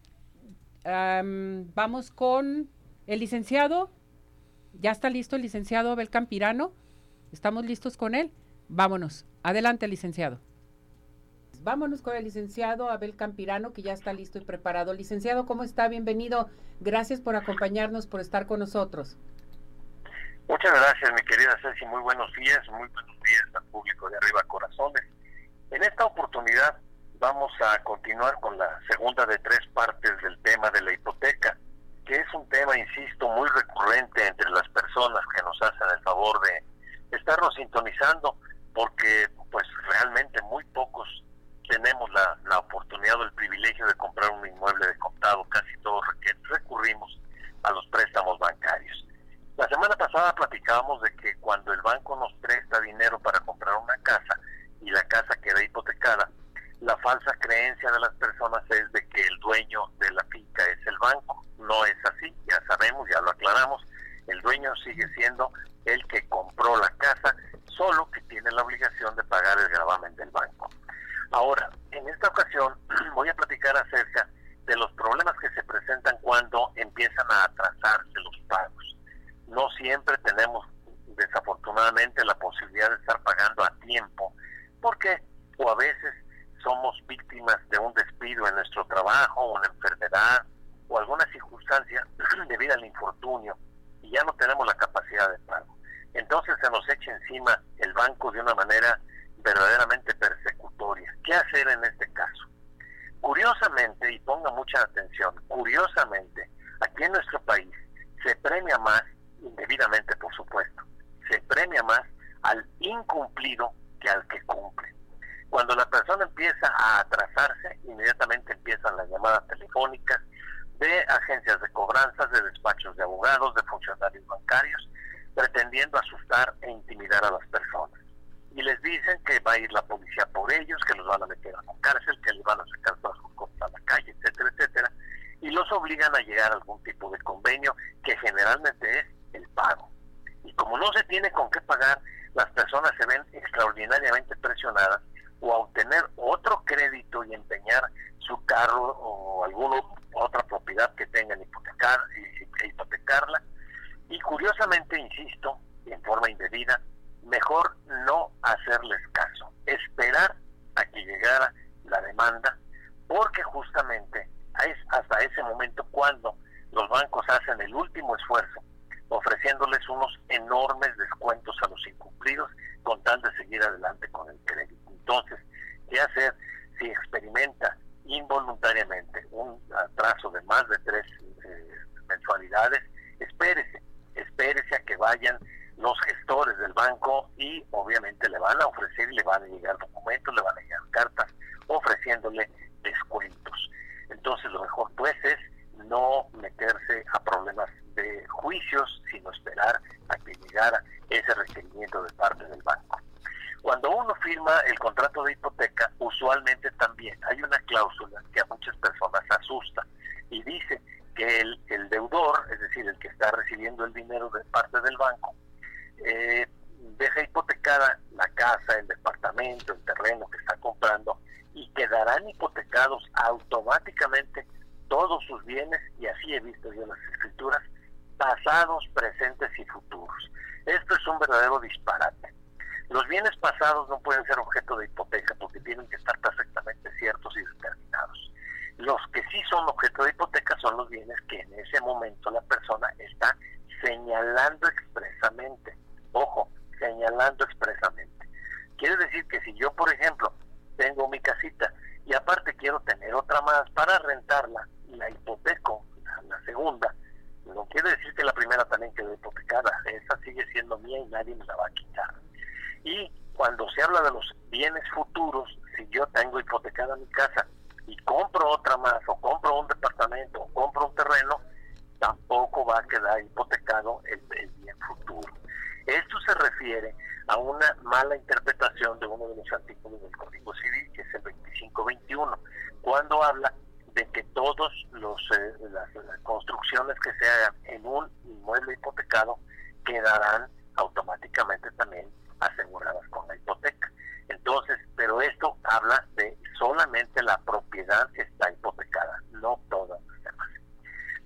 vamos con el licenciado. ¿Ya está listo el licenciado Abel Campirano? ¿Estamos listos con él? Vámonos. Adelante, licenciado. Vámonos con el licenciado Abel Campirano, que ya está listo y preparado. Licenciado, ¿cómo está? Bienvenido. Gracias por acompañarnos, por estar con nosotros. Muchas gracias, mi querida Ceci. Muy buenos días, muy buenos días al público de Arriba Corazones. En esta oportunidad vamos a continuar con la segunda de tres partes del tema de la hipoteca, que es un tema, insisto, muy recurrente entre las personas que nos hacen el favor de estarnos sintonizando, porque pues realmente muy pocos tenemos la, oportunidad o el privilegio de comprar un inmueble de contado, casi todos recurrimos a los préstamos bancarios. La semana pasada platicábamos de que cuando el banco nos presta dinero para comprar una casa y la casa queda hipotecada, la falsa creencia de las personas es de que el dueño de la finca es el banco. No es así, ya sabemos, ya lo aclaramos, el dueño sigue siendo el que compró la casa, solo que tiene la obligación de pagar el gravamen del banco. Ahora, en esta ocasión voy a platicar acerca de los problemas que se presentan cuando empiezan a atrasarse los pagos. No siempre tenemos desafortunadamente la posibilidad de estar pagando a tiempo, porque o a veces somos víctimas de un despido en nuestro trabajo, una enfermedad o alguna circunstancia debido al infortunio y ya no tenemos la capacidad de pago. Entonces se nos echa encima el banco de una manera verdaderamente persecutoria. ¿Qué hacer en este caso? Curiosamente, y ponga mucha atención, curiosamente, aquí en nuestro país se premia más, indebidamente por supuesto, se premia más al incumplido que al que cumple. Cuando la persona empieza a atrasarse, inmediatamente empiezan las llamadas telefónicas de agencias de cobranzas, de despachos de abogados, de funcionarios bancarios, pretendiendo asustar e intimidar a las personas y les dicen que va a ir la policía por ellos, que los van a meter a la cárcel, que les van a sacar todas sus cosas a la calle, etcétera, etcétera, y los obligan a llegar a algún tipo de convenio que generalmente es el pago. Y como no se tiene con qué pagar, las personas se ven extraordinariamente presionadas o a obtener otro crédito y empeñar su carro o alguna otra propiedad que tengan hipotecar, e hipotecarla. Y curiosamente, insisto, en forma indebida, mejor no hacerles caso, esperar a que llegara la demanda, porque justamente es hasta ese momento cuando los bancos hacen el último esfuerzo, ofreciéndoles unos enormes descuentos a los incumplidos con tal de seguir adelante con el crédito. Entonces, ¿qué hacer si experimenta involuntariamente un atraso de más de tres eh, mensualidades? Espérese, espérese a que vayan los gestores del banco y obviamente le van a ofrecer y le van a llegar documentos, le van a llegar cartas ofreciéndole descuentos. Entonces lo mejor pues es no meterse a problemas de juicios, sino esperar a que llegara ese requerimiento de parte del banco. Cuando uno firma el contrato de hipoteca, usualmente también hay una cláusula que a muchas personas asusta y dice que el, el deudor, es decir, el que está recibiendo el dinero de parte del banco, eh, deja hipotecada la casa, el departamento, el terreno que está comprando y quedarán hipotecados automáticamente todos sus bienes, y así he visto yo las escrituras, pasados, presentes y futuros. Esto es un verdadero disparate. Los bienes pasados no pueden ser objeto de hipoteca porque tienen que estar perfectamente ciertos y determinados. Los que sí son objeto de hipoteca son los bienes que en ese momento la persona está señalando expresamente. Ojo, señalando expresamente. Quiere decir que si yo, por ejemplo, tengo mi casita y aparte quiero tener otra más para rentarla la hipoteco, la, segunda, no quiere decir que la primera también quedó hipotecada, esa sigue siendo mía y nadie me la va a quitar. Y cuando se habla de los bienes futuros, si yo tengo hipotecada mi casa y compro otra más, o compro un departamento, o compro un terreno, tampoco va a quedar hipotecado el, el bien futuro. Esto se refiere a una mala interpretación de uno de los artículos del Código Civil, que es el 2521, cuando habla de que todos los eh, las, construcciones que se hagan en un inmueble hipotecado quedarán automáticamente también aseguradas con la hipoteca. Entonces, pero esto habla de solamente la propiedad que está hipotecada, no todas las demás.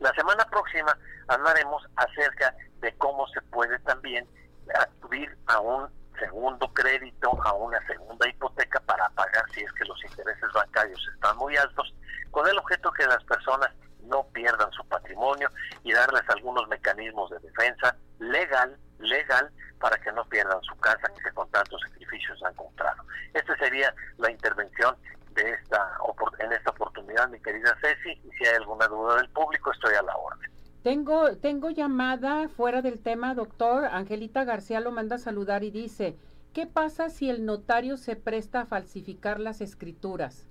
La semana próxima hablaremos acerca de cómo se puede también acudir a un segundo crédito, a una segunda hipoteca para pagar si es que los intereses bancarios están muy altos, con el objeto que las personas no pierdan su patrimonio y darles algunos mecanismos de defensa legal, legal, para que no pierdan su casa que con tantos sacrificios han comprado. Esta sería la intervención de esta en esta oportunidad, mi querida Ceci, y si hay alguna duda del público, estoy a la orden. Tengo, tengo llamada fuera del tema, doctor. Angelita García lo manda a saludar y dice, ¿qué pasa si el notario se presta a falsificar las escrituras?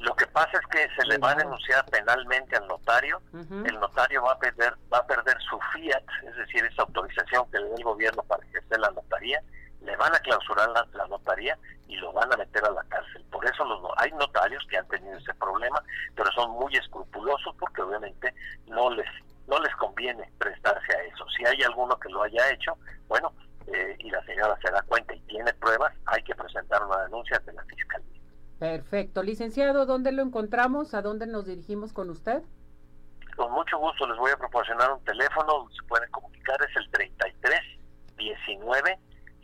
Lo que pasa es que se le va a denunciar penalmente al notario, el notario va a perder va a perder su fiat, es decir, esa autorización que le da el gobierno para ejercer la notaría, le van a clausurar la, notaría y lo van a meter a la cárcel. Por eso los, hay notarios que han tenido ese problema, pero son muy escrupulosos porque obviamente no les no les conviene prestarse a eso. Si hay alguno que lo haya hecho, bueno, eh, y la señora se da cuenta y tiene pruebas, hay que presentar una denuncia ante la fiscalía. Perfecto. Licenciado, ¿dónde lo encontramos? ¿A dónde nos dirigimos con usted? Con mucho gusto les voy a proporcionar un teléfono donde se pueden comunicar, es el 33 19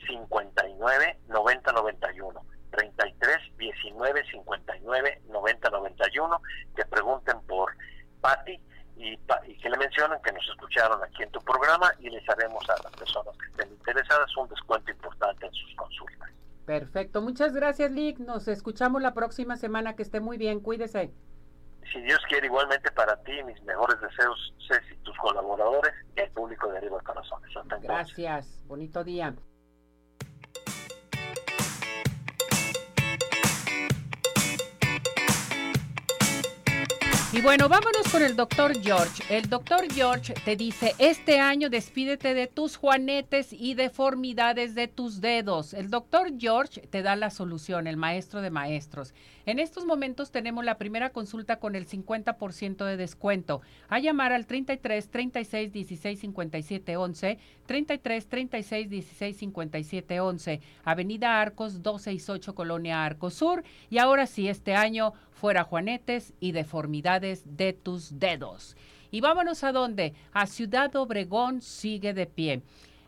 59 90 91. 33 19 59 90 91. Que pregunten por Patti y, y, que le mencionen que nos escucharon aquí en tu programa y les haremos a las personas que estén interesadas un descuento importante en sus consultas. Perfecto, muchas gracias Lick, nos escuchamos la próxima semana, que esté muy bien, cuídese. Si Dios quiere, igualmente para ti, mis mejores deseos, Ceci, tus colaboradores y el público de Arriba Corazones. gracias, bonito día. Y bueno, vámonos con el doctor George. El doctor George te dice, este año despídete de tus juanetes y deformidades de tus dedos. El doctor George te da la solución, el maestro de maestros. En estos momentos tenemos la primera consulta con el 50% de descuento. A llamar al 33 36 16 57 11, 33 36 16 57 11, Avenida Arcos 268 Colonia Arcos Sur. Y ahora sí, este año fuera juanetes y deformidades de tus dedos. Y vámonos a dónde? A Ciudad Obregón sigue de pie.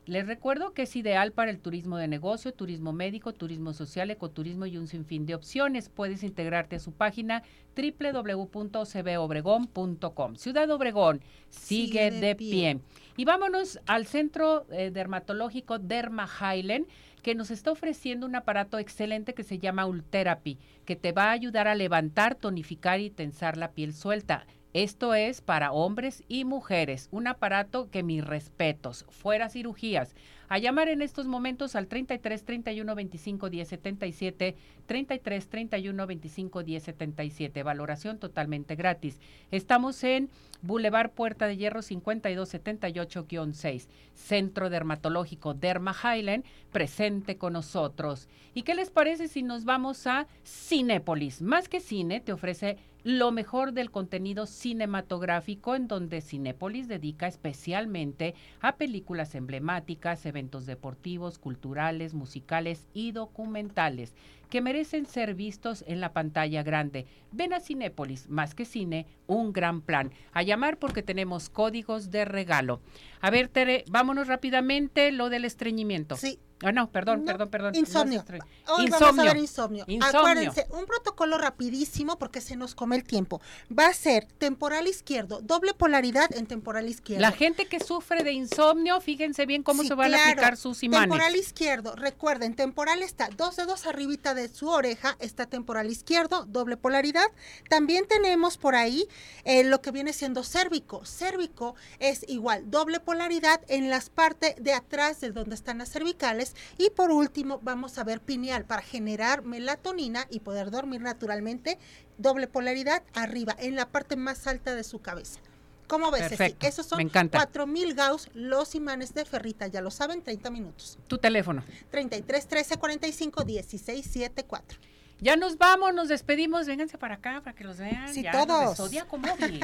Les recuerdo que es ideal para el turismo de negocio, turismo médico, turismo social, ecoturismo y un sinfín de opciones. Puedes integrarte a su página www.cbobregón.com. Ciudad Obregón sigue, de, pie. Y vámonos al centro eh, dermatológico Derma Highland que nos está ofreciendo un aparato excelente que se llama Ultherapy, que te va a ayudar a levantar, tonificar y tensar la piel suelta. Esto es para hombres y mujeres, un aparato que mis respetos, fuera cirugías. A llamar en estos momentos al 33 31 25 10 77, 33 31 25 10 77, valoración totalmente gratis. Estamos en Boulevard Puerta de Hierro 5278-6, Centro Dermatológico Derma Highland, presente con nosotros. ¿Y qué les parece si nos vamos a Cinépolis? Más que cine, te ofrece lo mejor del contenido cinematográfico en donde Cinépolis dedica especialmente a películas emblemáticas, eventos deportivos, culturales, musicales y documentales que merecen ser vistos en la pantalla grande. Ven a Cinépolis, más que cine, un gran plan. A llamar porque tenemos códigos de regalo. A ver, Tere, vámonos rápidamente lo del estreñimiento. Sí, Ah, no, perdón, perdón, perdón. Insomnio. Hoy vamos a ver insomnio. Acuérdense, un protocolo rapidísimo porque se nos come el tiempo. Va a ser temporal izquierdo, doble polaridad en temporal izquierdo. La gente que sufre de insomnio, fíjense bien cómo se van a aplicar sus imanes. Temporal izquierdo, recuerden, temporal está dos dedos arribita de su oreja, está temporal izquierdo, doble polaridad. También tenemos por ahí eh, lo que viene siendo cérvico. Cérvico es igual, doble polaridad en las partes de atrás de donde están las cervicales y por último, vamos a ver pineal para generar melatonina y poder dormir naturalmente. Doble polaridad arriba, en la parte más alta de su cabeza. ¿Cómo ves? Perfecto. Esos son 4000 Gauss, los imanes de ferrita, ya lo saben, 30 minutos. Tu teléfono. 33 13 45 16 74. Ya nos vamos, nos despedimos. Vénganse para acá para que los vean. Sí, todos. Zodíaco Móvil.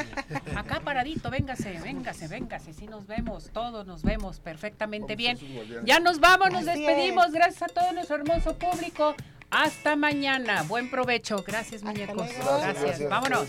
Acá paradito, véngase, véngase, véngase. Sí, nos vemos, todos nos vemos perfectamente bien. Ya nos vamos, nos despedimos. Gracias a todo nuestro hermoso público. Hasta mañana. Buen provecho. Gracias, muñecos. Gracias. Vámonos.